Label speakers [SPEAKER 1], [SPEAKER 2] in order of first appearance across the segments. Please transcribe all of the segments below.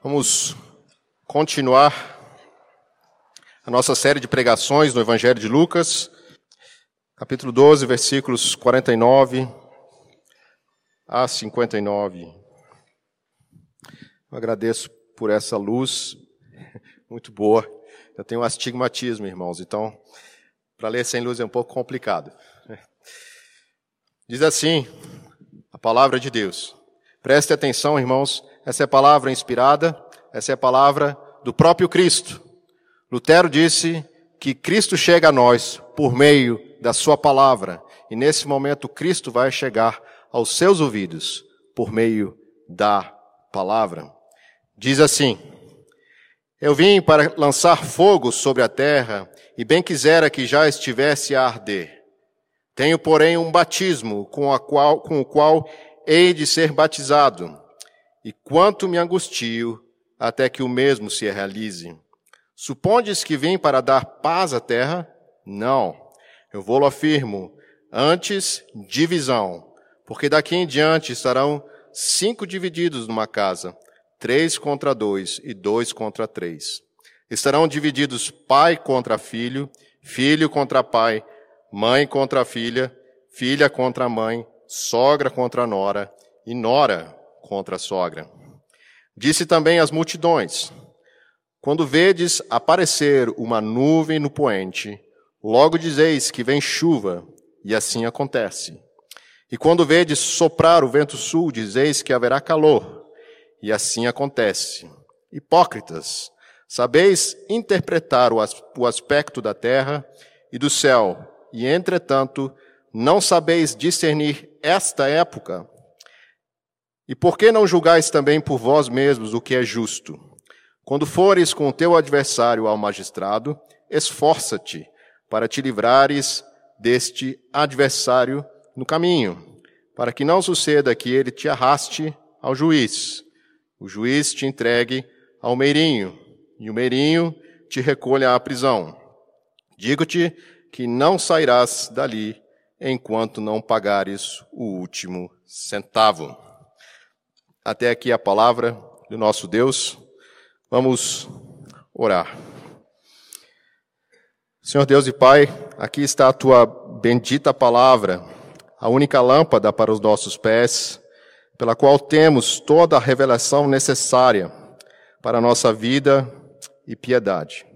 [SPEAKER 1] Vamos continuar a nossa série de pregações no Evangelho de Lucas, capítulo 12, versículos 49 a 59. Eu agradeço por essa luz muito boa. Eu tenho astigmatismo, irmãos, então para ler sem luz é um pouco complicado. Diz assim a palavra de Deus. Preste atenção, irmãos, essa é a palavra inspirada, essa é a palavra do próprio Cristo. Lutero disse que Cristo chega a nós por meio da sua palavra, e nesse momento Cristo vai chegar aos seus ouvidos por meio da palavra. Diz assim: Eu vim para lançar fogo sobre a terra, e bem quisera que já estivesse a arder. Tenho, porém, um batismo com, qual, com o qual hei de ser batizado e quanto me angustio até que o mesmo se realize. Supondes que vim para dar paz à terra? Não. Eu vou-lo afirmo, antes divisão, porque daqui em diante estarão cinco divididos numa casa, três contra dois e dois contra três. Estarão divididos pai contra filho, filho contra pai, mãe contra filha, filha contra mãe, sogra contra nora e nora contra a sogra. Disse também às multidões: Quando vedes aparecer uma nuvem no poente, logo dizeis que vem chuva, e assim acontece. E quando vedes soprar o vento sul, dizeis que haverá calor, e assim acontece. Hipócritas, sabeis interpretar o aspecto da terra e do céu, e entretanto não sabeis discernir esta época, e por que não julgais também por vós mesmos o que é justo? Quando fores com o teu adversário ao magistrado, esforça-te para te livrares deste adversário no caminho, para que não suceda que ele te arraste ao juiz, o juiz te entregue ao meirinho, e o meirinho te recolha à prisão. Digo-te que não sairás dali enquanto não pagares o último centavo. Até aqui a palavra do nosso Deus. Vamos orar. Senhor Deus e Pai, aqui está a tua bendita palavra, a única lâmpada para os nossos pés, pela qual temos toda a revelação necessária para a nossa vida e piedade.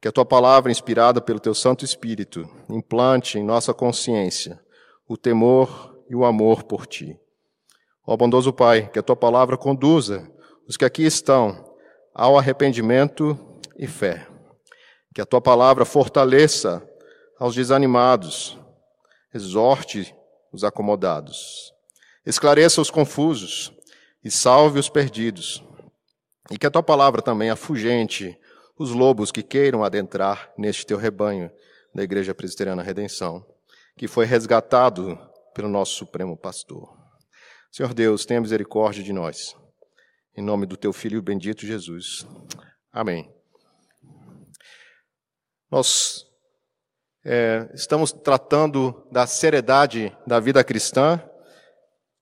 [SPEAKER 1] Que a tua palavra, inspirada pelo teu Santo Espírito, implante em nossa consciência o temor e o amor por ti. Ó bondoso Pai, que a tua palavra conduza os que aqui estão ao arrependimento e fé. Que a tua palavra fortaleça aos desanimados, exorte os acomodados, esclareça os confusos e salve os perdidos. E que a tua palavra também afugente os lobos que queiram adentrar neste teu rebanho da Igreja Presbiteriana Redenção, que foi resgatado pelo nosso Supremo Pastor. Senhor Deus, tenha misericórdia de nós. Em nome do teu filho bendito Jesus. Amém. Nós é, estamos tratando da seriedade da vida cristã.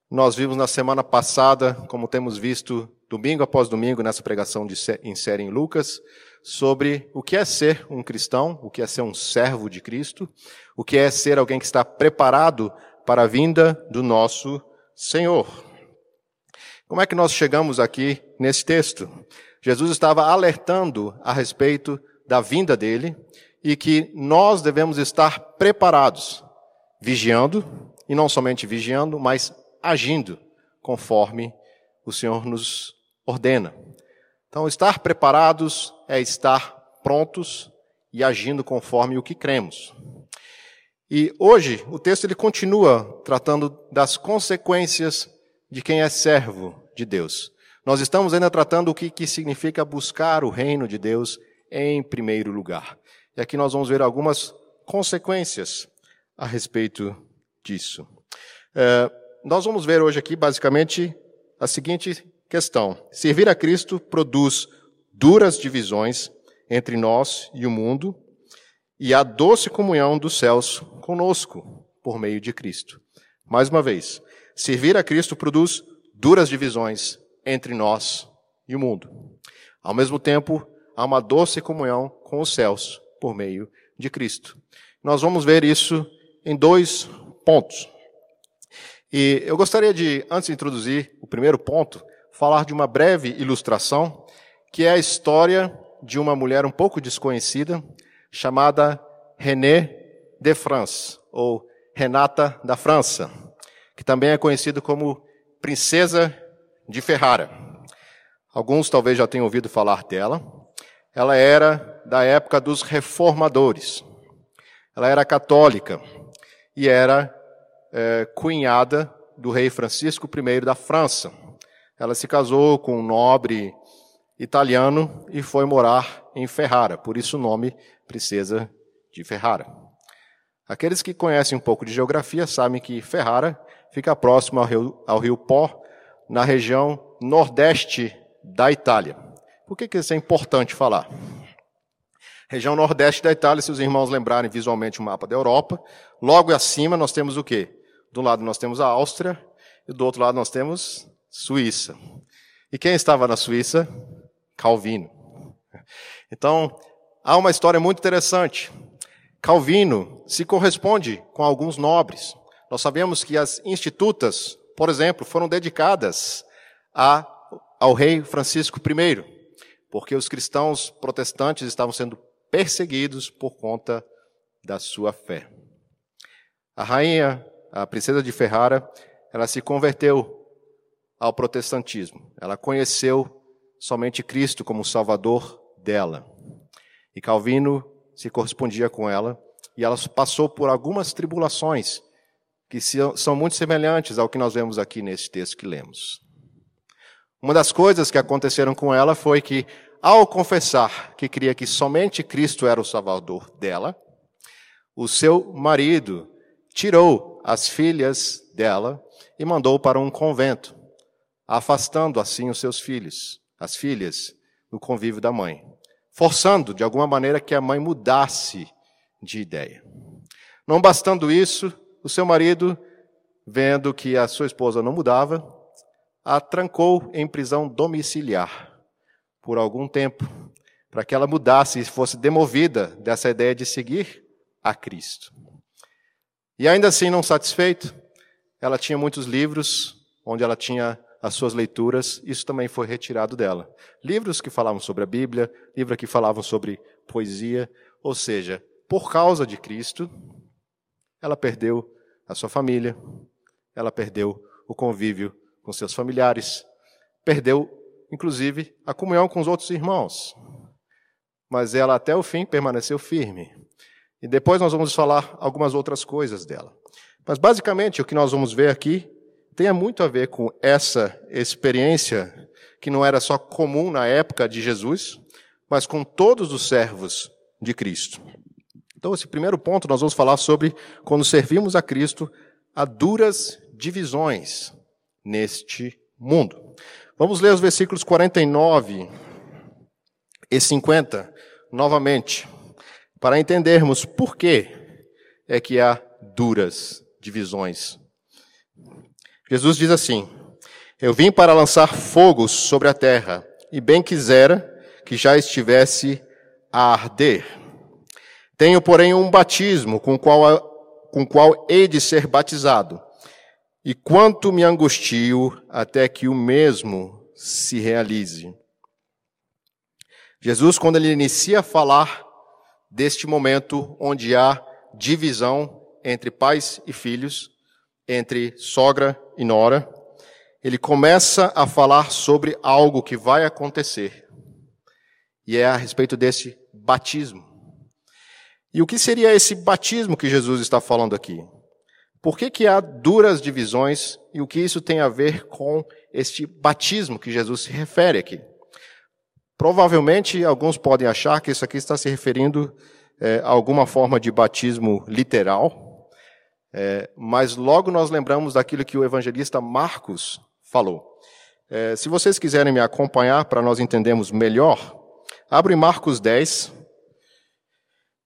[SPEAKER 1] Nós vimos na semana passada, como temos visto domingo após domingo nessa pregação de, em série em Lucas, sobre o que é ser um cristão, o que é ser um servo de Cristo, o que é ser alguém que está preparado para a vinda do nosso Senhor. Como é que nós chegamos aqui nesse texto? Jesus estava alertando a respeito da vinda dele e que nós devemos estar preparados, vigiando, e não somente vigiando, mas agindo conforme o Senhor nos ordena. Então, estar preparados é estar prontos e agindo conforme o que cremos. E hoje o texto ele continua tratando das consequências de quem é servo de Deus. Nós estamos ainda tratando o que, que significa buscar o reino de Deus em primeiro lugar. E aqui nós vamos ver algumas consequências a respeito disso. É, nós vamos ver hoje aqui basicamente a seguinte questão: servir a Cristo produz duras divisões entre nós e o mundo, e a doce comunhão dos céus conosco por meio de Cristo. Mais uma vez, servir a Cristo produz duras divisões entre nós e o mundo. Ao mesmo tempo, há uma doce comunhão com os céus por meio de Cristo. Nós vamos ver isso em dois pontos. E eu gostaria de, antes de introduzir o primeiro ponto, falar de uma breve ilustração, que é a história de uma mulher um pouco desconhecida, chamada René de France, ou Renata da França, que também é conhecida como Princesa de Ferrara. Alguns talvez já tenham ouvido falar dela. Ela era da época dos reformadores. Ela era católica e era é, cunhada do rei Francisco I da França. Ela se casou com um nobre italiano e foi morar em Ferrara, por isso o nome Princesa de Ferrara. Aqueles que conhecem um pouco de geografia sabem que Ferrara fica próximo ao rio, ao rio Pó, na região nordeste da Itália. Por que, que isso é importante falar? Região nordeste da Itália, se os irmãos lembrarem visualmente o mapa da Europa, logo acima nós temos o quê? Do lado nós temos a Áustria e do outro lado nós temos Suíça. E quem estava na Suíça? Calvino. Então, há uma história muito interessante. Calvino se corresponde com alguns nobres. Nós sabemos que as institutas, por exemplo, foram dedicadas a, ao rei Francisco I, porque os cristãos protestantes estavam sendo perseguidos por conta da sua fé. A rainha, a princesa de Ferrara, ela se converteu ao protestantismo. Ela conheceu somente Cristo como Salvador dela. E Calvino se correspondia com ela, e ela passou por algumas tribulações que são muito semelhantes ao que nós vemos aqui nesse texto que lemos. Uma das coisas que aconteceram com ela foi que, ao confessar que cria que somente Cristo era o Salvador dela, o seu marido tirou as filhas dela e mandou para um convento, afastando assim os seus filhos as filhas, no convívio da mãe, forçando de alguma maneira que a mãe mudasse de ideia. Não bastando isso, o seu marido, vendo que a sua esposa não mudava, a trancou em prisão domiciliar por algum tempo, para que ela mudasse e fosse demovida dessa ideia de seguir a Cristo. E ainda assim, não satisfeito, ela tinha muitos livros onde ela tinha as suas leituras, isso também foi retirado dela. Livros que falavam sobre a Bíblia, livros que falavam sobre poesia, ou seja, por causa de Cristo, ela perdeu a sua família, ela perdeu o convívio com seus familiares, perdeu, inclusive, a comunhão com os outros irmãos. Mas ela até o fim permaneceu firme. E depois nós vamos falar algumas outras coisas dela. Mas basicamente o que nós vamos ver aqui tenha muito a ver com essa experiência que não era só comum na época de Jesus, mas com todos os servos de Cristo. Então, esse primeiro ponto nós vamos falar sobre quando servimos a Cristo, há duras divisões neste mundo. Vamos ler os versículos 49 e 50 novamente, para entendermos por que é que há duras divisões Jesus diz assim: Eu vim para lançar fogo sobre a terra, e bem quisera que já estivesse a arder. Tenho, porém, um batismo com qual, com qual hei de ser batizado, e quanto me angustio até que o mesmo se realize. Jesus, quando ele inicia a falar deste momento onde há divisão entre pais e filhos, entre sogra e nora, ele começa a falar sobre algo que vai acontecer. E é a respeito desse batismo. E o que seria esse batismo que Jesus está falando aqui? Por que, que há duras divisões e o que isso tem a ver com este batismo que Jesus se refere aqui? Provavelmente alguns podem achar que isso aqui está se referindo é, a alguma forma de batismo literal, é, mas logo nós lembramos daquilo que o evangelista Marcos falou. É, se vocês quiserem me acompanhar para nós entendermos melhor, abre Marcos 10,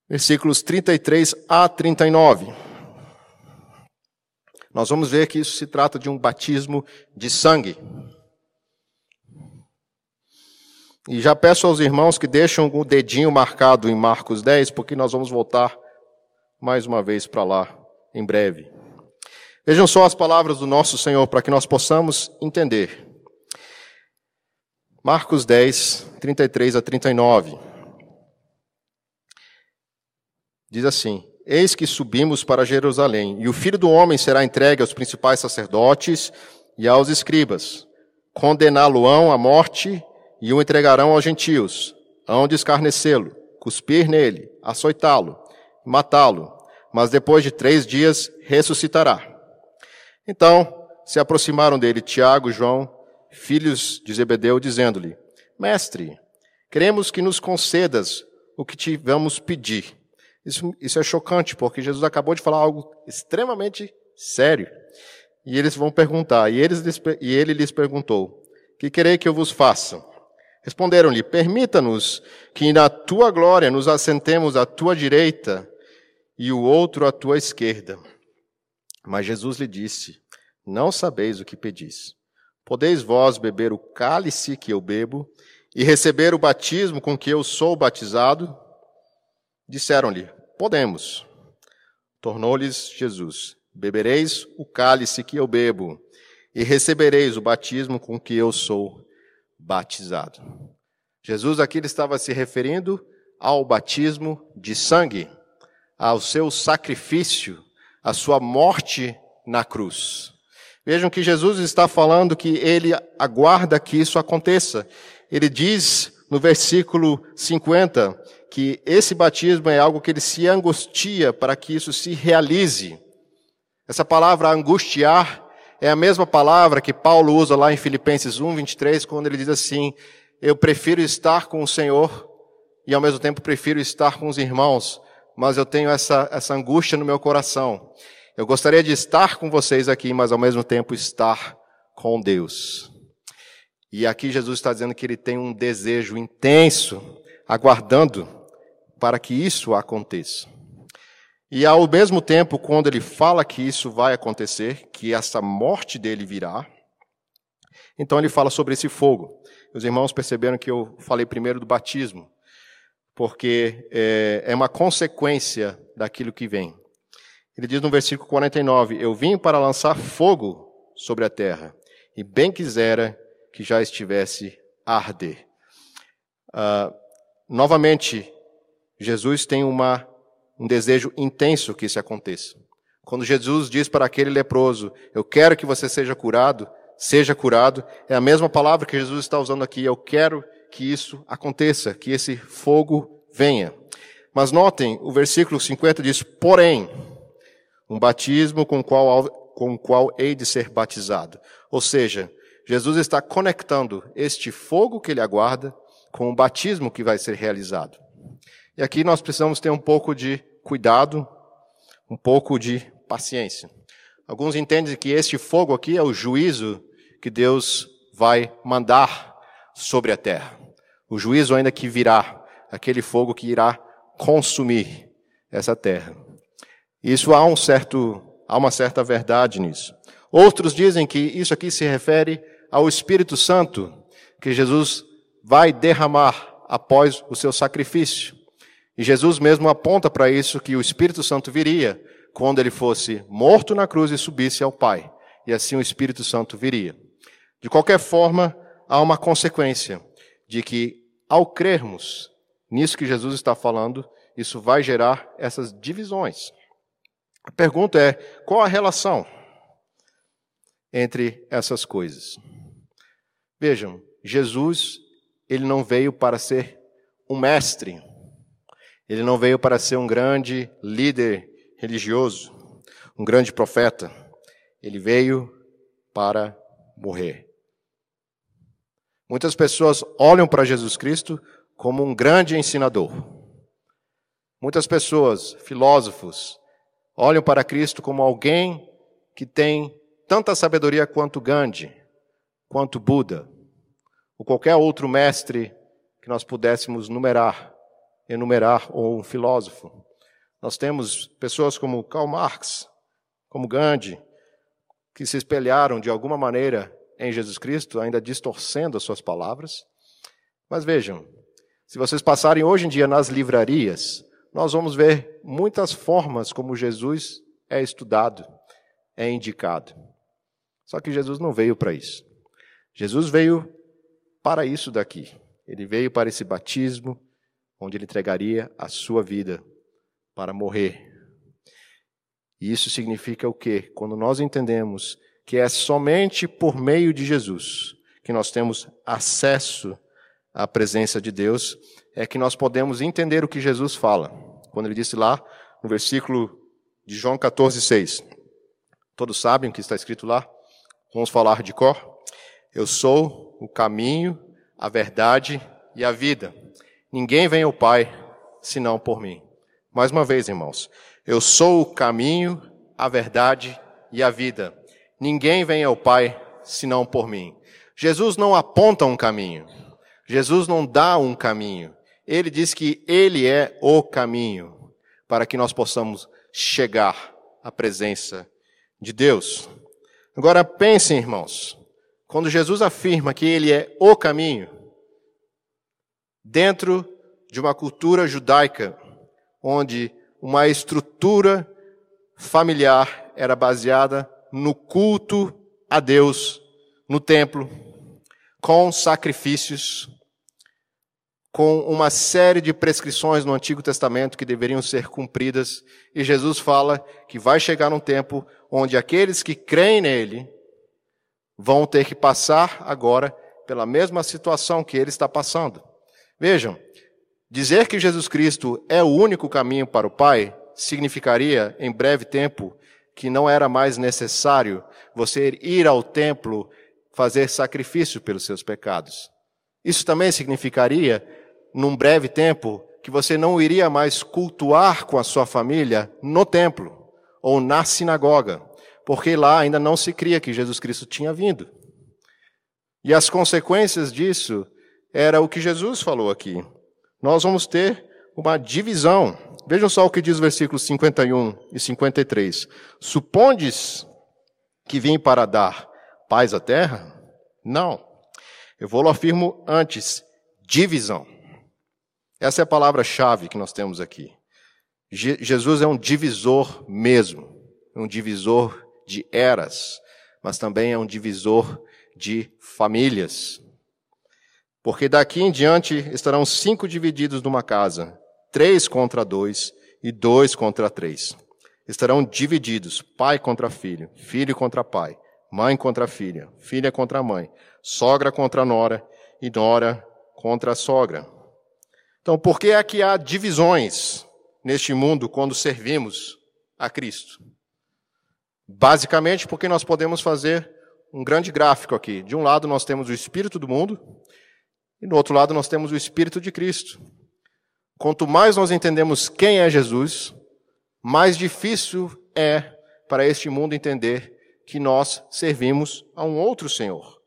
[SPEAKER 1] versículos 33 a 39. Nós vamos ver que isso se trata de um batismo de sangue. E já peço aos irmãos que deixem o dedinho marcado em Marcos 10, porque nós vamos voltar mais uma vez para lá em breve. Vejam só as palavras do nosso Senhor para que nós possamos entender. Marcos 10, 33 a 39. Diz assim: Eis que subimos para Jerusalém, e o filho do homem será entregue aos principais sacerdotes e aos escribas. Condená-lo-ão à morte e o entregarão aos gentios. Hão de escarnecê-lo, cuspir nele, açoitá-lo, matá-lo, mas depois de três dias ressuscitará. Então se aproximaram dele Tiago João, filhos de Zebedeu, dizendo-lhe: Mestre, queremos que nos concedas o que te vamos pedir. Isso, isso é chocante, porque Jesus acabou de falar algo extremamente sério. E eles vão perguntar, e, eles, e ele lhes perguntou: Que querei que eu vos faça? Responderam-lhe: Permita-nos que na tua glória nos assentemos à tua direita e o outro à tua esquerda. Mas Jesus lhe disse: Não sabeis o que pedis. Podeis vós beber o cálice que eu bebo e receber o batismo com que eu sou batizado? Disseram-lhe: Podemos. Tornou-lhes Jesus: Bebereis o cálice que eu bebo e recebereis o batismo com que eu sou batizado. Jesus aqui estava se referindo ao batismo de sangue, ao seu sacrifício a sua morte na cruz. Vejam que Jesus está falando que ele aguarda que isso aconteça. Ele diz no versículo 50 que esse batismo é algo que ele se angustia para que isso se realize. Essa palavra angustiar é a mesma palavra que Paulo usa lá em Filipenses 1, 23, quando ele diz assim: Eu prefiro estar com o Senhor e ao mesmo tempo prefiro estar com os irmãos, mas eu tenho essa, essa angústia no meu coração. Eu gostaria de estar com vocês aqui, mas ao mesmo tempo estar com Deus. E aqui Jesus está dizendo que ele tem um desejo intenso, aguardando para que isso aconteça. E ao mesmo tempo, quando ele fala que isso vai acontecer, que essa morte dele virá, então ele fala sobre esse fogo. Os irmãos perceberam que eu falei primeiro do batismo porque é, é uma consequência daquilo que vem. Ele diz no versículo 49: Eu vim para lançar fogo sobre a terra, e bem quisera que já estivesse a arder. Uh, novamente, Jesus tem uma, um desejo intenso que isso aconteça. Quando Jesus diz para aquele leproso: Eu quero que você seja curado, seja curado, é a mesma palavra que Jesus está usando aqui. Eu quero que isso aconteça, que esse fogo venha. Mas notem, o versículo 50 diz: porém, um batismo com o qual, com qual hei de ser batizado. Ou seja, Jesus está conectando este fogo que ele aguarda com o batismo que vai ser realizado. E aqui nós precisamos ter um pouco de cuidado, um pouco de paciência. Alguns entendem que este fogo aqui é o juízo que Deus vai mandar sobre a terra. O juízo ainda que virá, aquele fogo que irá consumir essa terra. Isso há um certo, há uma certa verdade nisso. Outros dizem que isso aqui se refere ao Espírito Santo que Jesus vai derramar após o seu sacrifício. E Jesus mesmo aponta para isso que o Espírito Santo viria quando ele fosse morto na cruz e subisse ao Pai. E assim o Espírito Santo viria. De qualquer forma, há uma consequência de que, ao crermos nisso que Jesus está falando, isso vai gerar essas divisões. A pergunta é: qual a relação entre essas coisas? Vejam, Jesus, ele não veio para ser um mestre, ele não veio para ser um grande líder religioso, um grande profeta, ele veio para morrer. Muitas pessoas olham para Jesus Cristo como um grande ensinador. Muitas pessoas, filósofos, olham para Cristo como alguém que tem tanta sabedoria quanto Gandhi, quanto Buda, ou qualquer outro mestre que nós pudéssemos numerar, enumerar, ou um filósofo. Nós temos pessoas como Karl Marx, como Gandhi, que se espelharam de alguma maneira em Jesus Cristo, ainda distorcendo as suas palavras. Mas vejam, se vocês passarem hoje em dia nas livrarias, nós vamos ver muitas formas como Jesus é estudado, é indicado. Só que Jesus não veio para isso. Jesus veio para isso daqui. Ele veio para esse batismo, onde ele entregaria a sua vida para morrer. E isso significa o quê? Quando nós entendemos que é somente por meio de Jesus que nós temos acesso à presença de Deus, é que nós podemos entender o que Jesus fala. Quando ele disse lá, no versículo de João 14, 6. Todos sabem o que está escrito lá? Vamos falar de cor? Eu sou o caminho, a verdade e a vida. Ninguém vem ao Pai senão por mim. Mais uma vez, irmãos, eu sou o caminho, a verdade e a vida. Ninguém vem ao Pai senão por mim. Jesus não aponta um caminho. Jesus não dá um caminho. Ele diz que Ele é o caminho para que nós possamos chegar à presença de Deus. Agora pensem, irmãos, quando Jesus afirma que Ele é o caminho, dentro de uma cultura judaica, onde uma estrutura familiar era baseada no culto a Deus no templo, com sacrifícios, com uma série de prescrições no Antigo Testamento que deveriam ser cumpridas, e Jesus fala que vai chegar um tempo onde aqueles que creem nele vão ter que passar agora pela mesma situação que ele está passando. Vejam, dizer que Jesus Cristo é o único caminho para o Pai significaria, em breve tempo, que não era mais necessário você ir ao templo fazer sacrifício pelos seus pecados. Isso também significaria, num breve tempo, que você não iria mais cultuar com a sua família no templo ou na sinagoga, porque lá ainda não se cria que Jesus Cristo tinha vindo. E as consequências disso era o que Jesus falou aqui. Nós vamos ter uma divisão. Vejam só o que diz o versículo 51 e 53. Supondes que vim para dar paz à terra? Não. Eu vou lo afirmo antes: divisão. Essa é a palavra-chave que nós temos aqui. Je Jesus é um divisor mesmo, um divisor de eras, mas também é um divisor de famílias. Porque daqui em diante estarão cinco divididos numa casa, três contra dois e dois contra três. Estarão divididos, pai contra filho, filho contra pai, mãe contra filha, filha contra mãe, sogra contra nora e nora contra sogra. Então, por que é que há divisões neste mundo quando servimos a Cristo? Basicamente porque nós podemos fazer um grande gráfico aqui. De um lado nós temos o espírito do mundo e do outro lado nós temos o espírito de Cristo. Quanto mais nós entendemos quem é Jesus, mais difícil é para este mundo entender que nós servimos a um outro Senhor.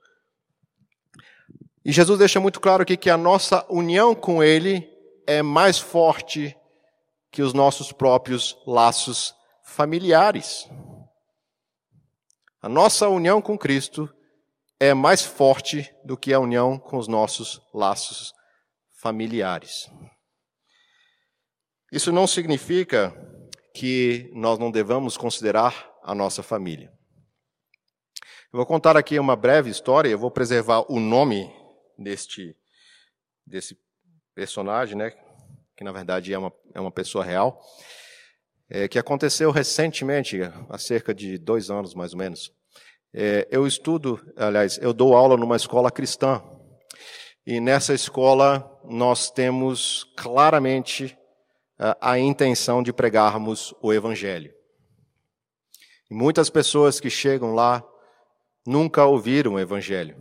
[SPEAKER 1] E Jesus deixa muito claro aqui que a nossa união com Ele é mais forte que os nossos próprios laços familiares. A nossa união com Cristo é mais forte do que a união com os nossos laços familiares. Isso não significa que nós não devamos considerar a nossa família. Eu vou contar aqui uma breve história, eu vou preservar o nome deste desse personagem, né, que na verdade é uma, é uma pessoa real, é, que aconteceu recentemente, há cerca de dois anos mais ou menos. É, eu estudo, aliás, eu dou aula numa escola cristã, e nessa escola nós temos claramente a, intenção de pregarmos o Evangelho. E muitas pessoas que chegam lá nunca ouviram o Evangelho.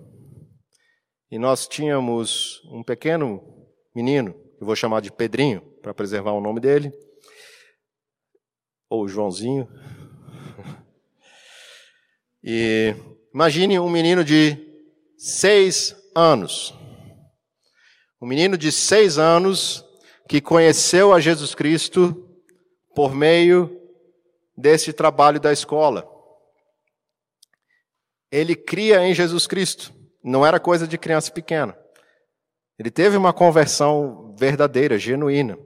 [SPEAKER 1] E nós tínhamos um pequeno menino, eu vou chamar de Pedrinho, para preservar o nome dele, ou Joãozinho. E imagine um menino de seis anos. Um menino de seis anos que conheceu a Jesus Cristo por meio desse trabalho da escola. Ele cria em Jesus Cristo. Não era coisa de criança pequena. Ele teve uma conversão verdadeira, genuína.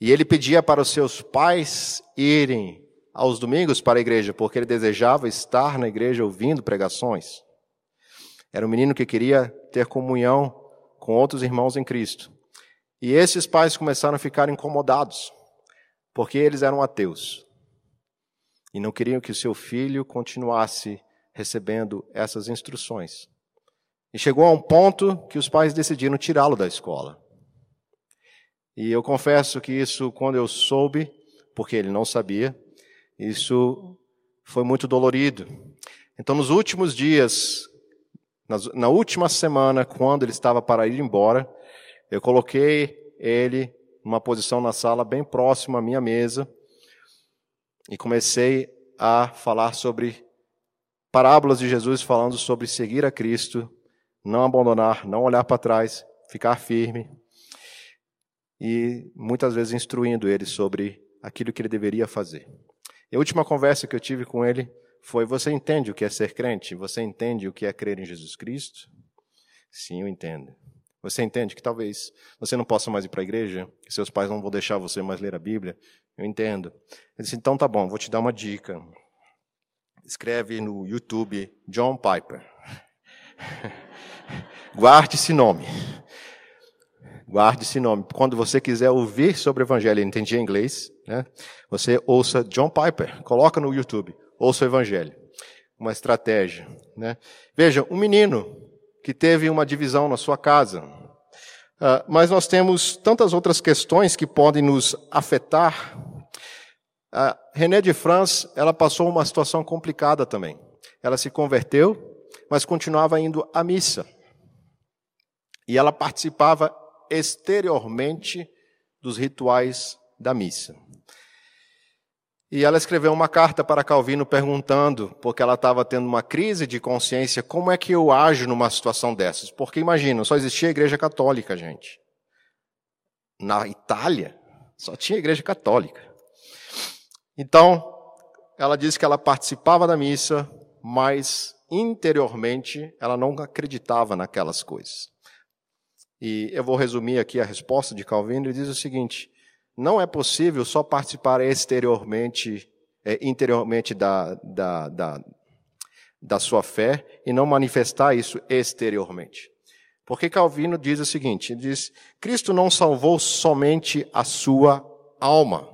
[SPEAKER 1] E ele pedia para os seus pais irem aos domingos para a igreja, porque ele desejava estar na igreja ouvindo pregações. Era um menino que queria ter comunhão com outros irmãos em Cristo. E esses pais começaram a ficar incomodados, porque eles eram ateus. E não queriam que o seu filho continuasse recebendo essas instruções. E chegou a um ponto que os pais decidiram tirá-lo da escola. E eu confesso que isso, quando eu soube, porque ele não sabia, isso foi muito dolorido. Então, nos últimos dias, na última semana, quando ele estava para ir embora, eu coloquei ele numa posição na sala bem próximo à minha mesa e comecei a falar sobre parábolas de Jesus falando sobre seguir a Cristo não abandonar, não olhar para trás, ficar firme e muitas vezes instruindo ele sobre aquilo que ele deveria fazer. E a última conversa que eu tive com ele foi: Você entende o que é ser crente? Você entende o que é crer em Jesus Cristo? Sim, eu entendo. Você entende que talvez você não possa mais ir para a igreja, que seus pais não vão deixar você mais ler a Bíblia? Eu entendo. Ele disse: Então tá bom, vou te dar uma dica. Escreve no YouTube John Piper. Guarde esse nome. Guarde esse nome. Quando você quiser ouvir sobre o Evangelho, entendia inglês, né? Você ouça John Piper. Coloca no YouTube. Ouça o Evangelho. Uma estratégia, né? Veja, um menino que teve uma divisão na sua casa. Uh, mas nós temos tantas outras questões que podem nos afetar. Uh, René de France, ela passou uma situação complicada também. Ela se converteu, mas continuava indo à missa. E ela participava exteriormente dos rituais da missa. E ela escreveu uma carta para Calvino perguntando, porque ela estava tendo uma crise de consciência, como é que eu ajo numa situação dessas? Porque imagina, só existia a igreja católica, gente. Na Itália, só tinha igreja católica. Então, ela disse que ela participava da missa, mas interiormente ela não acreditava naquelas coisas. E eu vou resumir aqui a resposta de Calvino, ele diz o seguinte: não é possível só participar exteriormente, é, interiormente da, da, da, da sua fé e não manifestar isso exteriormente. Porque Calvino diz o seguinte: ele diz, Cristo não salvou somente a sua alma.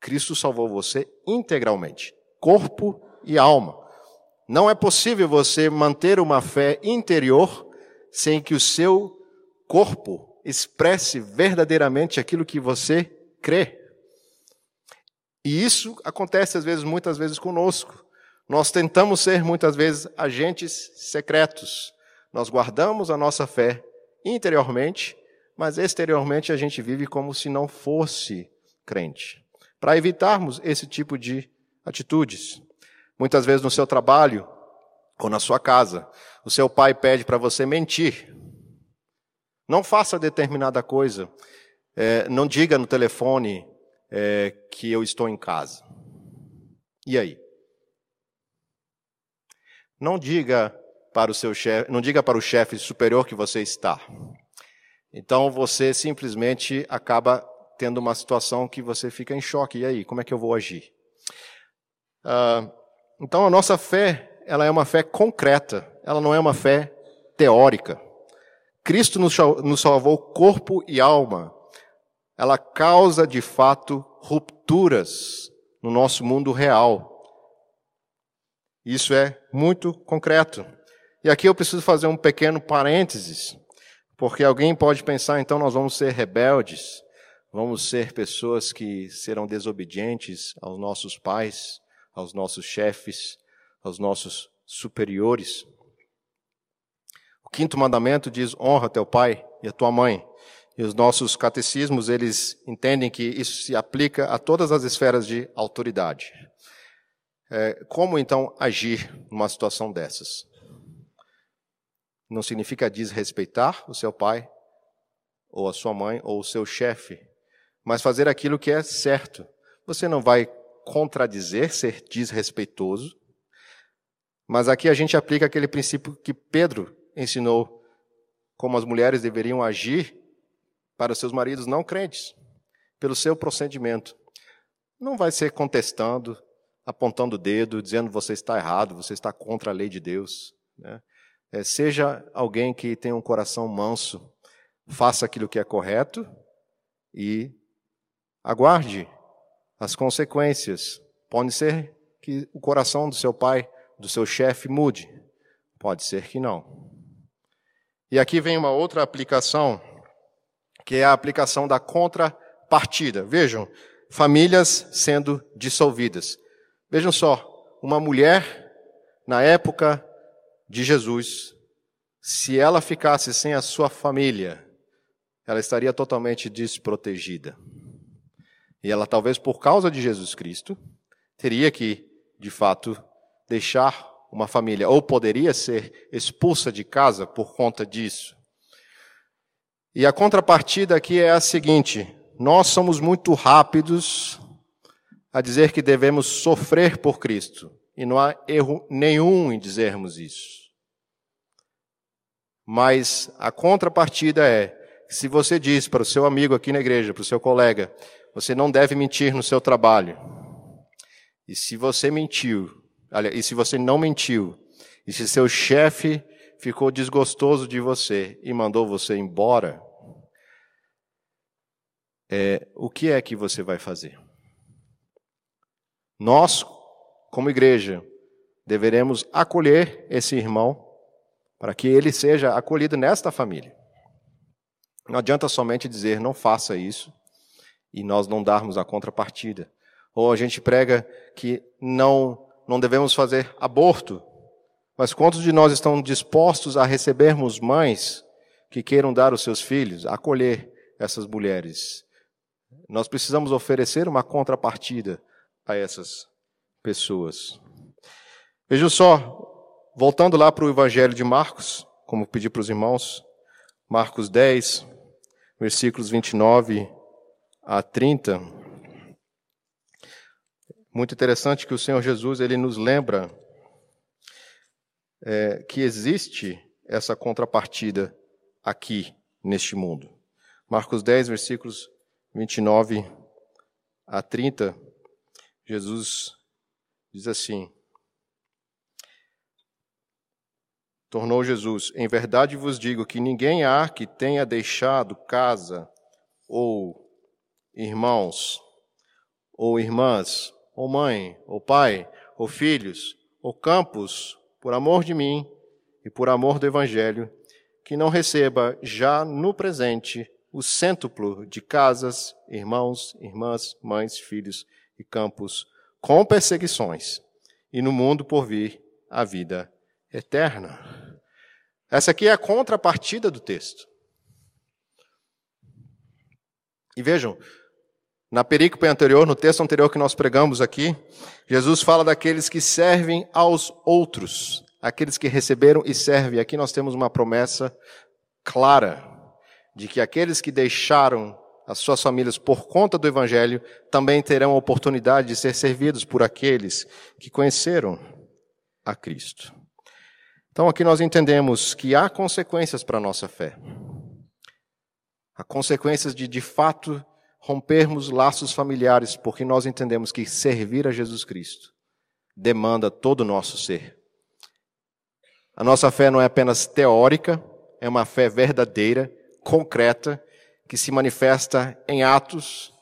[SPEAKER 1] Cristo salvou você integralmente, corpo e alma. Não é possível você manter uma fé interior sem que o seu corpo expresse verdadeiramente aquilo que você crê. E isso acontece às vezes, muitas vezes conosco. Nós tentamos ser muitas vezes agentes secretos. Nós guardamos a nossa fé interiormente, mas exteriormente a gente vive como se não fosse crente. Para evitarmos esse tipo de atitudes. Muitas vezes no seu trabalho ou na sua casa, o seu pai pede para você mentir. Não faça determinada coisa. É, não diga no telefone é, que eu estou em casa. E aí? Não diga para o seu chefe, não diga para o chefe superior que você está. Então você simplesmente acaba tendo uma situação que você fica em choque. E aí, como é que eu vou agir? Uh, então a nossa fé, ela é uma fé concreta, ela não é uma fé teórica. Cristo nos salvou corpo e alma. Ela causa de fato rupturas no nosso mundo real. Isso é muito concreto. E aqui eu preciso fazer um pequeno parênteses, porque alguém pode pensar, então nós vamos ser rebeldes, vamos ser pessoas que serão desobedientes aos nossos pais aos nossos chefes, aos nossos superiores. Quinto mandamento diz: honra teu pai e a tua mãe. E os nossos catecismos, eles entendem que isso se aplica a todas as esferas de autoridade. É, como então agir numa situação dessas? Não significa desrespeitar o seu pai, ou a sua mãe, ou o seu chefe, mas fazer aquilo que é certo. Você não vai contradizer, ser desrespeitoso. Mas aqui a gente aplica aquele princípio que Pedro ensinou como as mulheres deveriam agir para seus maridos não crentes, pelo seu procedimento. Não vai ser contestando, apontando o dedo, dizendo você está errado, você está contra a lei de Deus. Né? É, seja alguém que tenha um coração manso, faça aquilo que é correto e aguarde as consequências. Pode ser que o coração do seu pai, do seu chefe, mude. Pode ser que não. E aqui vem uma outra aplicação, que é a aplicação da contrapartida. Vejam, famílias sendo dissolvidas. Vejam só, uma mulher, na época de Jesus, se ela ficasse sem a sua família, ela estaria totalmente desprotegida. E ela, talvez por causa de Jesus Cristo, teria que, de fato, deixar uma família, ou poderia ser expulsa de casa por conta disso. E a contrapartida aqui é a seguinte: nós somos muito rápidos a dizer que devemos sofrer por Cristo, e não há erro nenhum em dizermos isso. Mas a contrapartida é: se você diz para o seu amigo aqui na igreja, para o seu colega, você não deve mentir no seu trabalho, e se você mentiu, e se você não mentiu, e se seu chefe ficou desgostoso de você e mandou você embora, é, o que é que você vai fazer? Nós, como igreja, deveremos acolher esse irmão para que ele seja acolhido nesta família. Não adianta somente dizer não faça isso e nós não darmos a contrapartida. Ou a gente prega que não não devemos fazer aborto. Mas quantos de nós estão dispostos a recebermos mães que queiram dar os seus filhos, acolher essas mulheres? Nós precisamos oferecer uma contrapartida a essas pessoas. Veja só, voltando lá para o Evangelho de Marcos, como pedi para os irmãos, Marcos 10, versículos 29 a 30. Muito interessante que o Senhor Jesus ele nos lembra é, que existe essa contrapartida aqui neste mundo. Marcos 10, versículos 29 a 30, Jesus diz assim: Tornou Jesus: Em verdade vos digo que ninguém há que tenha deixado casa, ou irmãos, ou irmãs, ou mãe, ou pai, ou filhos, ou campos, por amor de mim e por amor do Evangelho, que não receba já no presente o cêntuplo de casas, irmãos, irmãs, mães, filhos e campos, com perseguições, e no mundo por vir a vida eterna. Essa aqui é a contrapartida do texto. E vejam, na perícope anterior, no texto anterior que nós pregamos aqui, Jesus fala daqueles que servem aos outros, aqueles que receberam e servem. Aqui nós temos uma promessa clara de que aqueles que deixaram as suas famílias por conta do Evangelho também terão a oportunidade de ser servidos por aqueles que conheceram a Cristo. Então aqui nós entendemos que há consequências para a nossa fé. Há consequências de, de fato, rompermos laços familiares, porque nós entendemos que servir a Jesus Cristo demanda todo o nosso ser. A nossa fé não é apenas teórica, é uma fé verdadeira, concreta, que se manifesta em atos,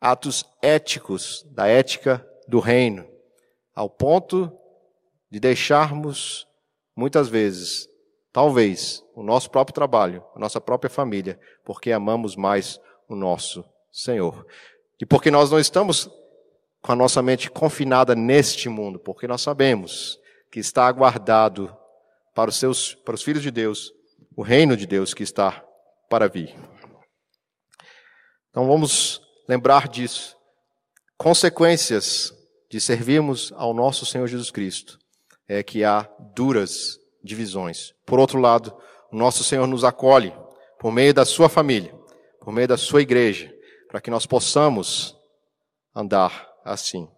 [SPEAKER 1] atos éticos, da ética do reino, ao ponto de deixarmos, muitas vezes, talvez, o nosso próprio trabalho, a nossa própria família, porque amamos mais o nosso Senhor. E porque nós não estamos com a nossa mente confinada neste mundo, porque nós sabemos que está aguardado para os seus, para os filhos de Deus, o reino de Deus que está para vir. Então vamos lembrar disso. Consequências de servirmos ao nosso Senhor Jesus Cristo é que há duras divisões. Por outro lado, o nosso Senhor nos acolhe por meio da sua família, por meio da sua igreja, para que nós possamos andar assim.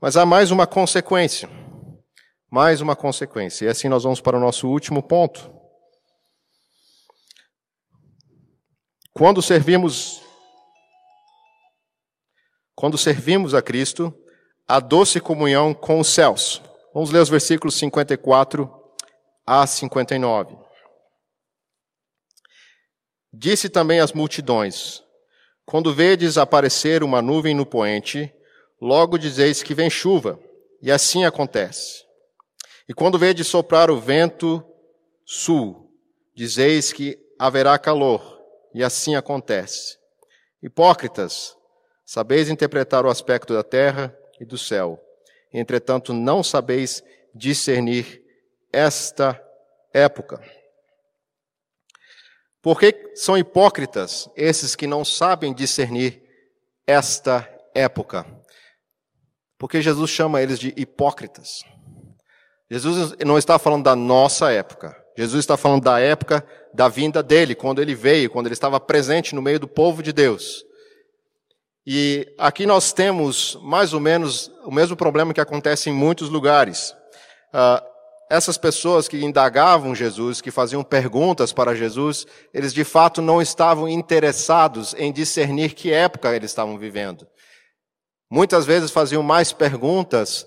[SPEAKER 1] Mas há mais uma consequência. Mais uma consequência. E assim nós vamos para o nosso último ponto. Quando servimos quando servimos a Cristo, a doce comunhão com os céus. Vamos ler os versículos 54 a 59. Disse também às multidões: Quando vedes aparecer uma nuvem no poente, logo dizeis que vem chuva, e assim acontece. E quando vedes soprar o vento sul, dizeis que haverá calor, e assim acontece. Hipócritas, sabeis interpretar o aspecto da terra e do céu, entretanto não sabeis discernir esta época. Por que são hipócritas esses que não sabem discernir esta época? Porque Jesus chama eles de hipócritas. Jesus não está falando da nossa época. Jesus está falando da época da vinda dele, quando ele veio, quando ele estava presente no meio do povo de Deus. E aqui nós temos mais ou menos o mesmo problema que acontece em muitos lugares. Uh, essas pessoas que indagavam Jesus, que faziam perguntas para Jesus, eles de fato não estavam interessados em discernir que época eles estavam vivendo. Muitas vezes faziam mais perguntas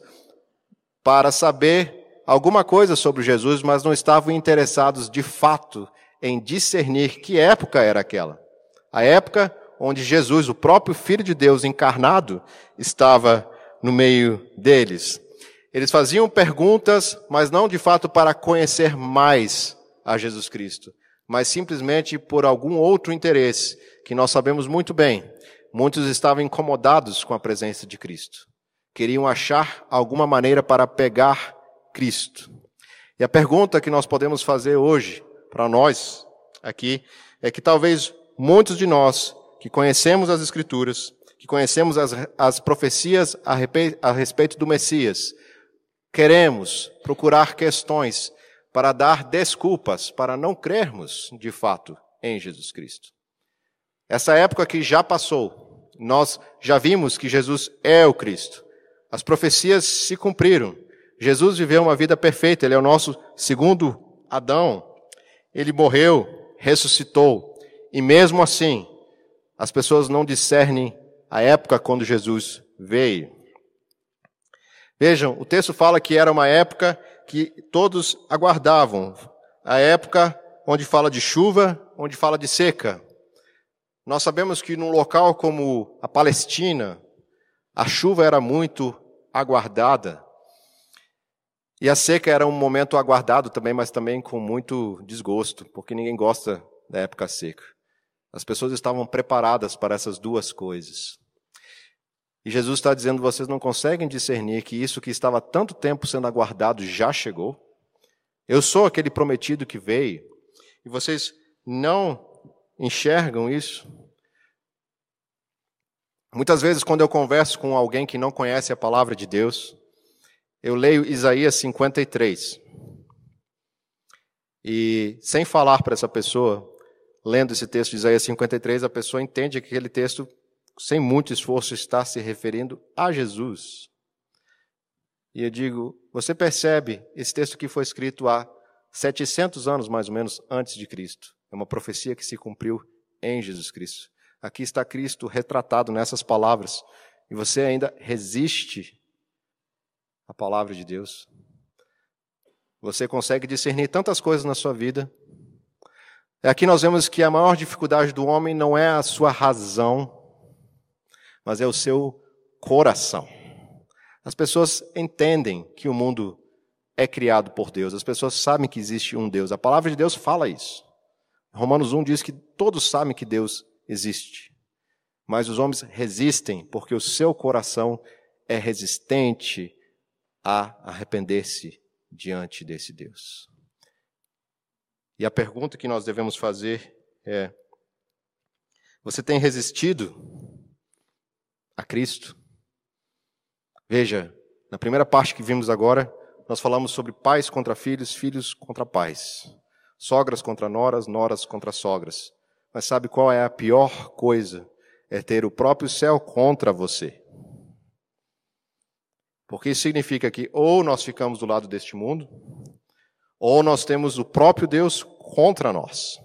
[SPEAKER 1] para saber alguma coisa sobre Jesus, mas não estavam interessados de fato em discernir que época era aquela. A época onde Jesus, o próprio Filho de Deus encarnado, estava no meio deles. Eles faziam perguntas, mas não de fato para conhecer mais a Jesus Cristo, mas simplesmente por algum outro interesse, que nós sabemos muito bem. Muitos estavam incomodados com a presença de Cristo. Queriam achar alguma maneira para pegar Cristo. E a pergunta que nós podemos fazer hoje, para nós aqui, é que talvez muitos de nós que conhecemos as Escrituras, que conhecemos as, as profecias a, a respeito do Messias, queremos procurar questões para dar desculpas para não crermos de fato em Jesus Cristo. Essa época que já passou, nós já vimos que Jesus é o Cristo. As profecias se cumpriram. Jesus viveu uma vida perfeita, ele é o nosso segundo Adão. Ele morreu, ressuscitou, e mesmo assim, as pessoas não discernem a época quando Jesus veio. Vejam, o texto fala que era uma época que todos aguardavam. A época onde fala de chuva, onde fala de seca. Nós sabemos que num local como a Palestina, a chuva era muito aguardada. E a seca era um momento aguardado também, mas também com muito desgosto, porque ninguém gosta da época seca. As pessoas estavam preparadas para essas duas coisas. E Jesus está dizendo: vocês não conseguem discernir que isso que estava tanto tempo sendo aguardado já chegou? Eu sou aquele prometido que veio. E vocês não enxergam isso? Muitas vezes, quando eu converso com alguém que não conhece a palavra de Deus, eu leio Isaías 53. E sem falar para essa pessoa, lendo esse texto de Isaías 53, a pessoa entende que aquele texto sem muito esforço, está se referindo a Jesus. E eu digo, você percebe, esse texto que foi escrito há 700 anos mais ou menos antes de Cristo. É uma profecia que se cumpriu em Jesus Cristo. Aqui está Cristo retratado nessas palavras. E você ainda resiste à palavra de Deus. Você consegue discernir tantas coisas na sua vida. Aqui nós vemos que a maior dificuldade do homem não é a sua razão, mas é o seu coração. As pessoas entendem que o mundo é criado por Deus, as pessoas sabem que existe um Deus. A palavra de Deus fala isso. Romanos 1 diz que todos sabem que Deus existe, mas os homens resistem porque o seu coração é resistente a arrepender-se diante desse Deus. E a pergunta que nós devemos fazer é: você tem resistido a Cristo. Veja, na primeira parte que vimos agora, nós falamos sobre pais contra filhos, filhos contra pais, sogras contra noras, noras contra sogras. Mas sabe qual é a pior coisa? É ter o próprio céu contra você. Porque isso significa que ou nós ficamos do lado deste mundo, ou nós temos o próprio Deus contra nós.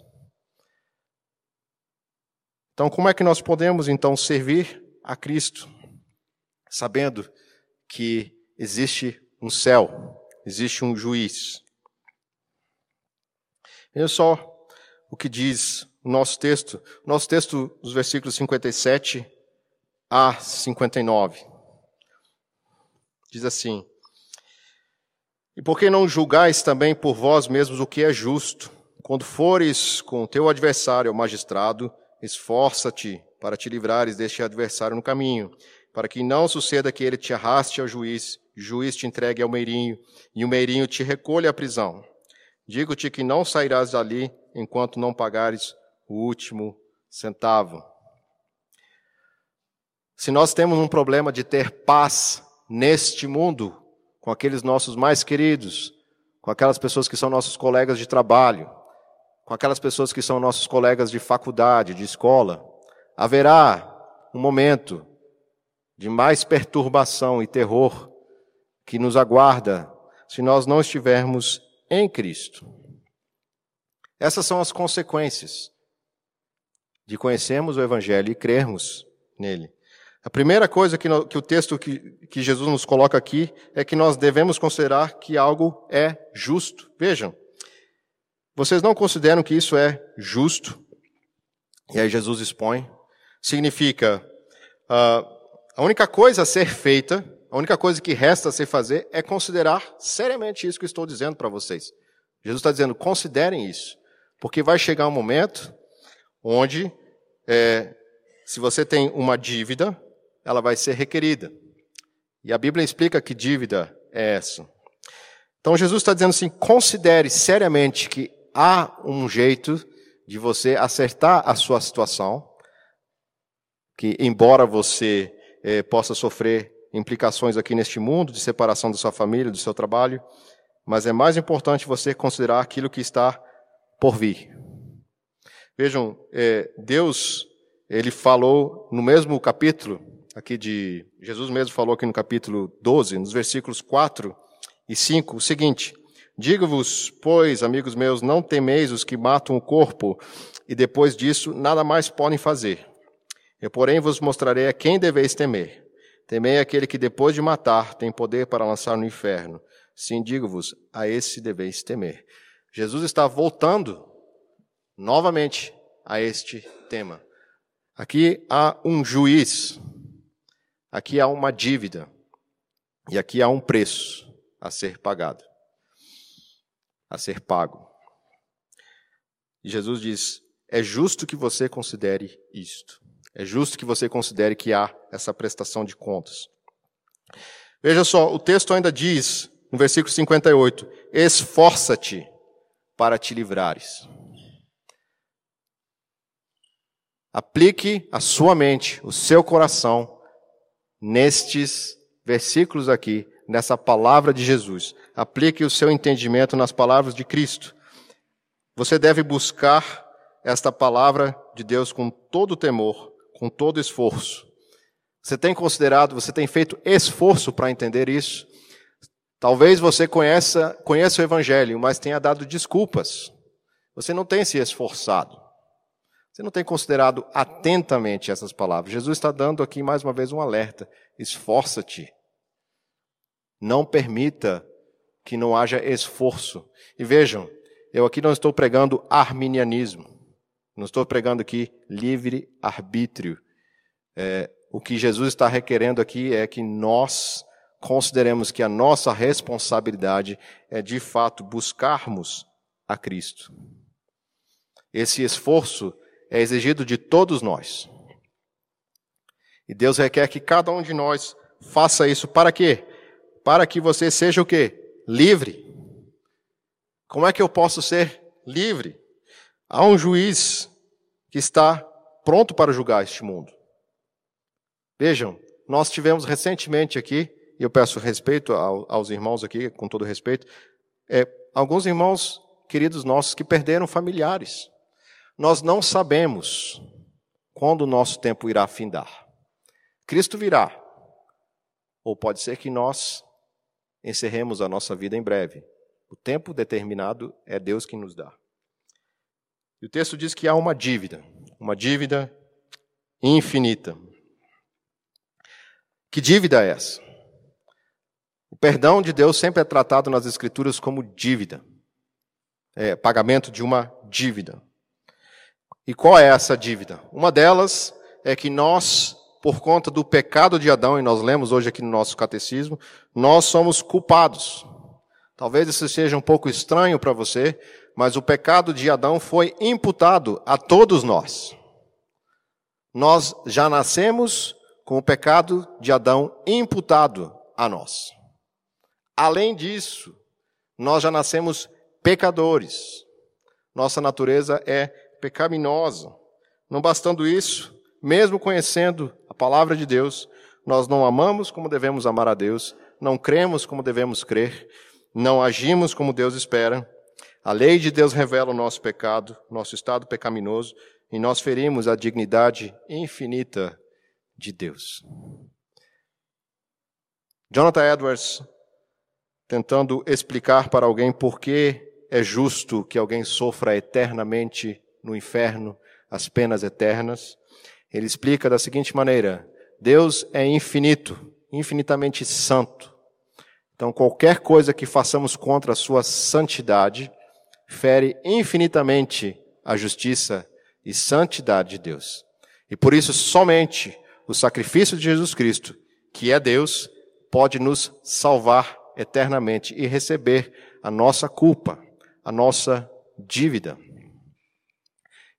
[SPEAKER 1] Então, como é que nós podemos então servir a Cristo, sabendo que existe um céu, existe um juiz? Veja só o que diz o nosso texto, nosso texto dos versículos 57 a 59. Diz assim: E por que não julgais também por vós mesmos o que é justo? Quando fores com teu adversário, o magistrado, esforça-te para te livrares deste adversário no caminho, para que não suceda que ele te arraste ao juiz, juiz te entregue ao meirinho, e o meirinho te recolha à prisão. Digo-te que não sairás dali enquanto não pagares o último centavo. Se nós temos um problema de ter paz neste mundo, com aqueles nossos mais queridos, com aquelas pessoas que são nossos colegas de trabalho, com aquelas pessoas que são nossos colegas de faculdade, de escola, haverá um momento de mais perturbação e terror que nos aguarda se nós não estivermos em Cristo. Essas são as consequências de conhecermos o Evangelho e crermos nele. A primeira coisa que, no, que o texto que, que Jesus nos coloca aqui é que nós devemos considerar que algo é justo. Vejam, vocês não consideram que isso é justo? E aí Jesus expõe. Significa, uh, a única coisa a ser feita, a única coisa que resta a se fazer é considerar seriamente isso que estou dizendo para vocês. Jesus está dizendo, considerem isso. Porque vai chegar um momento onde é, se você tem uma dívida, ela vai ser requerida. E a Bíblia explica que dívida é essa. Então Jesus está dizendo assim: considere seriamente que há um jeito de você acertar a sua situação, que embora você é, possa sofrer implicações aqui neste mundo de separação da sua família, do seu trabalho, mas é mais importante você considerar aquilo que está por vir. Vejam, é, Deus, ele falou no mesmo capítulo, aqui de. Jesus mesmo falou aqui no capítulo 12, nos versículos 4 e 5, o seguinte: Digo-vos, pois, amigos meus, não temeis os que matam o corpo, e depois disso nada mais podem fazer. Eu, porém, vos mostrarei a quem deveis temer. Temei aquele que depois de matar tem poder para lançar no inferno. Sim, digo-vos, a esse deveis temer. Jesus está voltando novamente a este tema. Aqui há um juiz, aqui há uma dívida, e aqui há um preço a ser pagado, a ser pago. E Jesus diz: é justo que você considere isto. É justo que você considere que há essa prestação de contas. Veja só, o texto ainda diz, no versículo 58, esforça-te para te livrares. Aplique a sua mente, o seu coração, nestes versículos aqui, nessa palavra de Jesus. Aplique o seu entendimento nas palavras de Cristo. Você deve buscar esta palavra de Deus com todo temor, com todo esforço. Você tem considerado, você tem feito esforço para entender isso? Talvez você conheça, conheça o Evangelho, mas tenha dado desculpas. Você não tem se esforçado. Você não tem considerado atentamente essas palavras. Jesus está dando aqui mais uma vez um alerta. Esforça-te. Não permita que não haja esforço. E vejam, eu aqui não estou pregando arminianismo. Não estou pregando aqui livre arbítrio. É, o que Jesus está requerendo aqui é que nós consideremos que a nossa responsabilidade é de fato buscarmos a Cristo. Esse esforço é exigido de todos nós. E Deus requer que cada um de nós faça isso para quê? Para que você seja o quê? Livre. Como é que eu posso ser livre? Há um juiz que está pronto para julgar este mundo. Vejam, nós tivemos recentemente aqui, e eu peço respeito aos irmãos aqui, com todo respeito, é, alguns irmãos queridos nossos que perderam familiares. Nós não sabemos quando o nosso tempo irá findar. Cristo virá, ou pode ser que nós encerremos a nossa vida em breve. O tempo determinado é Deus quem nos dá. E o texto diz que há uma dívida, uma dívida infinita. Que dívida é essa? O perdão de Deus sempre é tratado nas Escrituras como dívida, é, pagamento de uma dívida. E qual é essa dívida? Uma delas é que nós, por conta do pecado de Adão, e nós lemos hoje aqui no nosso catecismo, nós somos culpados. Talvez isso seja um pouco estranho para você, mas o pecado de Adão foi imputado a todos nós. Nós já nascemos com o pecado de Adão imputado a nós. Além disso, nós já nascemos pecadores. Nossa natureza é pecaminosa. Não bastando isso, mesmo conhecendo a palavra de Deus, nós não amamos como devemos amar a Deus, não cremos como devemos crer, não agimos como Deus espera. A lei de Deus revela o nosso pecado, nosso estado pecaminoso, e nós ferimos a dignidade infinita de Deus. Jonathan Edwards, tentando explicar para alguém por que é justo que alguém sofra eternamente no inferno as penas eternas, ele explica da seguinte maneira: Deus é infinito, infinitamente santo. Então, qualquer coisa que façamos contra a sua santidade fere infinitamente a justiça e santidade de Deus. E por isso, somente o sacrifício de Jesus Cristo, que é Deus, pode nos salvar eternamente e receber a nossa culpa, a nossa dívida.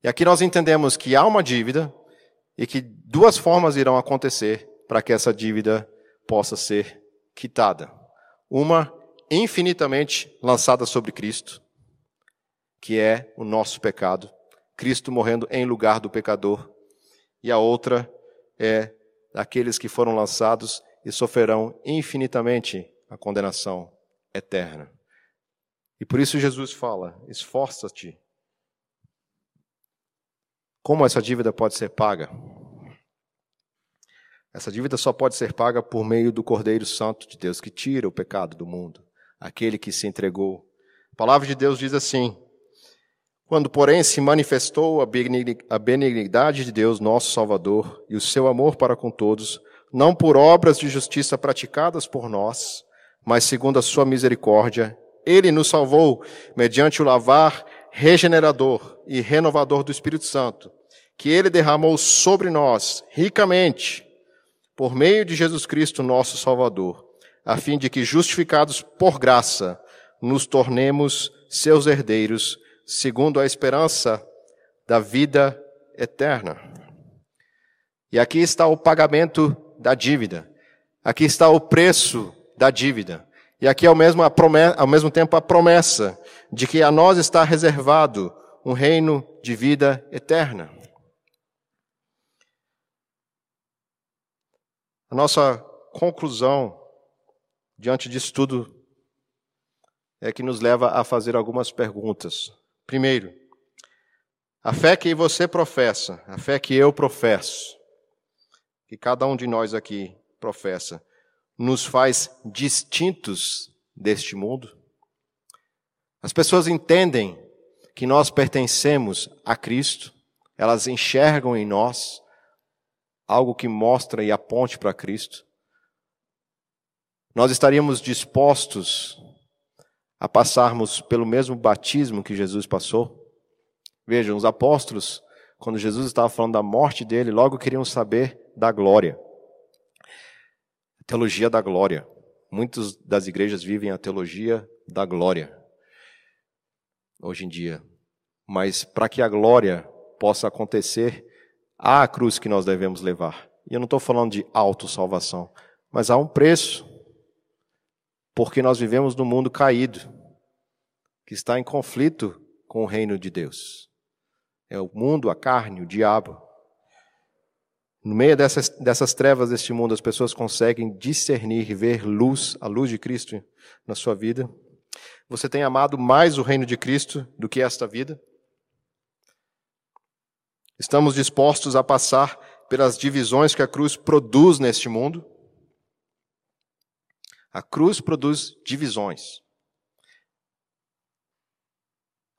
[SPEAKER 1] E aqui nós entendemos que há uma dívida e que duas formas irão acontecer para que essa dívida possa ser quitada. Uma infinitamente lançada sobre Cristo, que é o nosso pecado, Cristo morrendo em lugar do pecador, e a outra é daqueles que foram lançados e sofrerão infinitamente a condenação eterna. E por isso Jesus fala: esforça-te como essa dívida pode ser paga? Essa dívida só pode ser paga por meio do Cordeiro Santo de Deus, que tira o pecado do mundo, aquele que se entregou. A palavra de Deus diz assim: Quando, porém, se manifestou a benignidade de Deus, nosso Salvador, e o seu amor para com todos, não por obras de justiça praticadas por nós, mas segundo a sua misericórdia, ele nos salvou mediante o lavar regenerador e renovador do Espírito Santo, que ele derramou sobre nós ricamente, por meio de Jesus Cristo, nosso Salvador, a fim de que, justificados por graça, nos tornemos seus herdeiros, segundo a esperança da vida eterna. E aqui está o pagamento da dívida. Aqui está o preço da dívida. E aqui ao mesmo, promessa, ao mesmo tempo a promessa de que a nós está reservado um reino de vida eterna. A nossa conclusão diante disso tudo é que nos leva a fazer algumas perguntas. Primeiro, a fé que você professa, a fé que eu professo, que cada um de nós aqui professa, nos faz distintos deste mundo? As pessoas entendem que nós pertencemos a Cristo, elas enxergam em nós algo que mostra e aponte para Cristo. Nós estaríamos dispostos a passarmos pelo mesmo batismo que Jesus passou? Vejam, os apóstolos, quando Jesus estava falando da morte dele, logo queriam saber da glória. A teologia da glória. Muitas das igrejas vivem a teologia da glória hoje em dia. Mas para que a glória possa acontecer, há a cruz que nós devemos levar. E eu não estou falando de autossalvação, mas há um preço. Porque nós vivemos num mundo caído, que está em conflito com o reino de Deus. É o mundo, a carne, o diabo. No meio dessas, dessas trevas deste mundo, as pessoas conseguem discernir e ver luz, a luz de Cristo na sua vida. Você tem amado mais o reino de Cristo do que esta vida? Estamos dispostos a passar pelas divisões que a cruz produz neste mundo? A cruz produz divisões.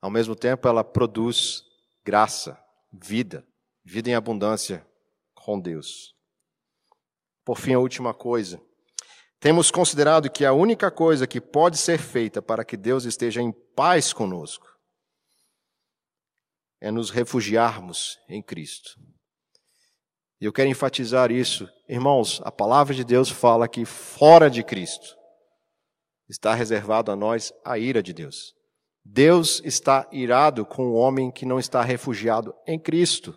[SPEAKER 1] Ao mesmo tempo, ela produz graça, vida, vida em abundância com Deus. Por fim, a última coisa. Temos considerado que a única coisa que pode ser feita para que Deus esteja em paz conosco é nos refugiarmos em Cristo. E eu quero enfatizar isso. Irmãos, a palavra de Deus fala que fora de Cristo está reservado a nós a ira de Deus. Deus está irado com o homem que não está refugiado em Cristo.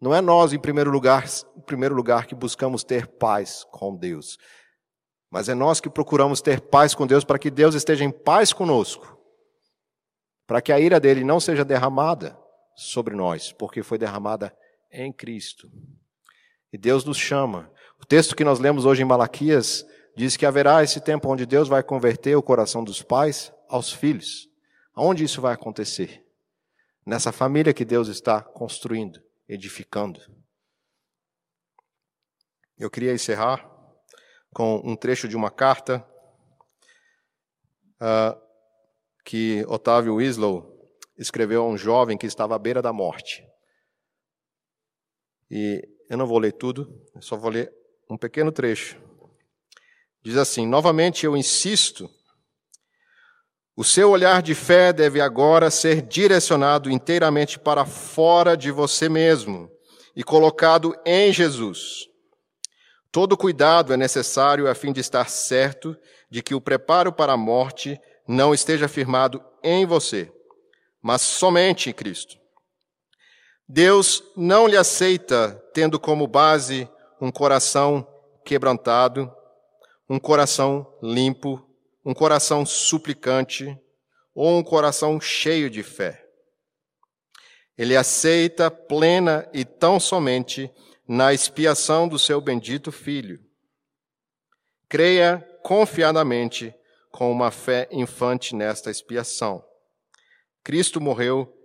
[SPEAKER 1] Não é nós, em primeiro lugar, em primeiro lugar, que buscamos ter paz com Deus, mas é nós que procuramos ter paz com Deus para que Deus esteja em paz conosco, para que a ira dele não seja derramada sobre nós, porque foi derramada em Cristo. E Deus nos chama. O texto que nós lemos hoje em Malaquias diz que haverá esse tempo onde Deus vai converter o coração dos pais aos filhos. Aonde isso vai acontecer? Nessa família que Deus está construindo edificando. Eu queria encerrar com um trecho de uma carta uh, que Otávio Winslow escreveu a um jovem que estava à beira da morte. E eu não vou ler tudo, eu só vou ler um pequeno trecho. Diz assim: Novamente eu insisto o seu olhar de fé deve agora ser direcionado inteiramente para fora de você mesmo e colocado em Jesus. Todo cuidado é necessário a fim de estar certo de que o preparo para a morte não esteja firmado em você, mas somente em Cristo. Deus não lhe aceita tendo como base um coração quebrantado, um coração limpo, um coração suplicante ou um coração cheio de fé. Ele aceita plena e tão somente na expiação do seu bendito Filho. Creia confiadamente com uma fé infante nesta expiação. Cristo morreu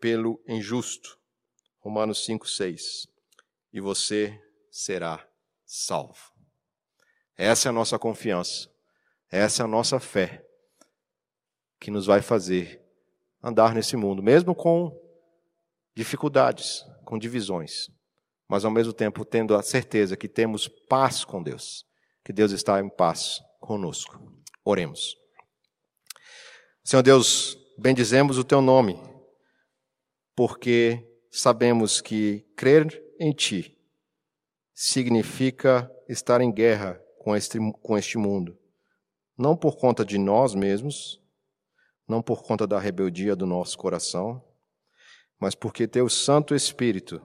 [SPEAKER 1] pelo injusto. Romanos 5, 6. E você será salvo. Essa é a nossa confiança. Essa é a nossa fé que nos vai fazer andar nesse mundo, mesmo com dificuldades, com divisões, mas ao mesmo tempo tendo a certeza que temos paz com Deus, que Deus está em paz conosco. Oremos. Senhor Deus, bendizemos o teu nome, porque sabemos que crer em ti significa estar em guerra com este, com este mundo não por conta de nós mesmos, não por conta da rebeldia do nosso coração, mas porque teu Santo Espírito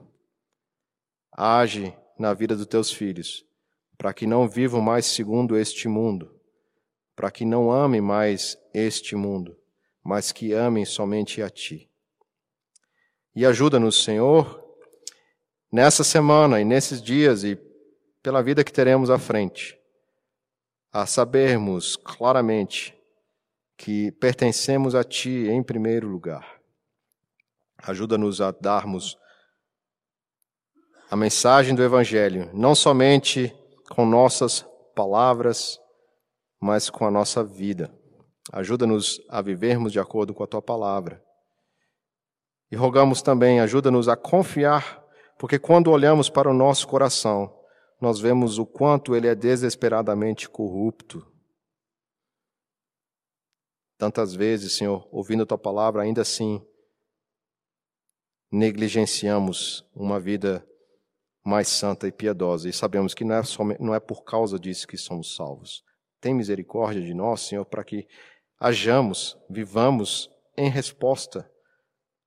[SPEAKER 1] age na vida dos teus filhos, para que não vivam mais segundo este mundo, para que não amem mais este mundo, mas que amem somente a ti. E ajuda-nos, Senhor, nessa semana e nesses dias e pela vida que teremos à frente, a sabermos claramente que pertencemos a Ti em primeiro lugar. Ajuda-nos a darmos a mensagem do Evangelho, não somente com nossas palavras, mas com a nossa vida. Ajuda-nos a vivermos de acordo com a Tua palavra. E rogamos também, ajuda-nos a confiar, porque quando olhamos para o nosso coração, nós vemos o quanto ele é desesperadamente corrupto. Tantas vezes, Senhor, ouvindo a tua palavra, ainda assim negligenciamos uma vida mais santa e piedosa e sabemos que não é, somente, não é por causa disso que somos salvos. Tem misericórdia de nós, Senhor, para que hajamos, vivamos em resposta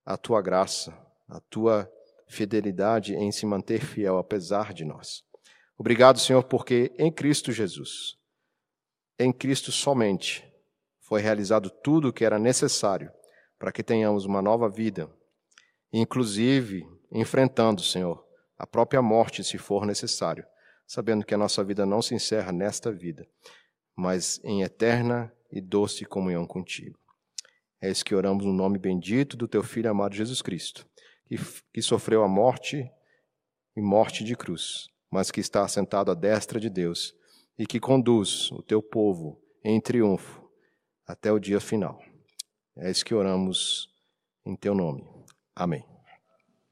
[SPEAKER 1] à tua graça, à tua fidelidade em se manter fiel apesar de nós. Obrigado, Senhor, porque em Cristo Jesus, em Cristo somente, foi realizado tudo o que era necessário para que tenhamos uma nova vida, inclusive enfrentando, Senhor, a própria morte, se for necessário, sabendo que a nossa vida não se encerra nesta vida, mas em eterna e doce comunhão contigo. É isso que oramos no nome bendito do teu Filho amado Jesus Cristo, que, que sofreu a morte e morte de cruz mas que está assentado à destra de Deus e que conduz o teu povo em triunfo até o dia final. É isso que oramos em teu nome. Amém.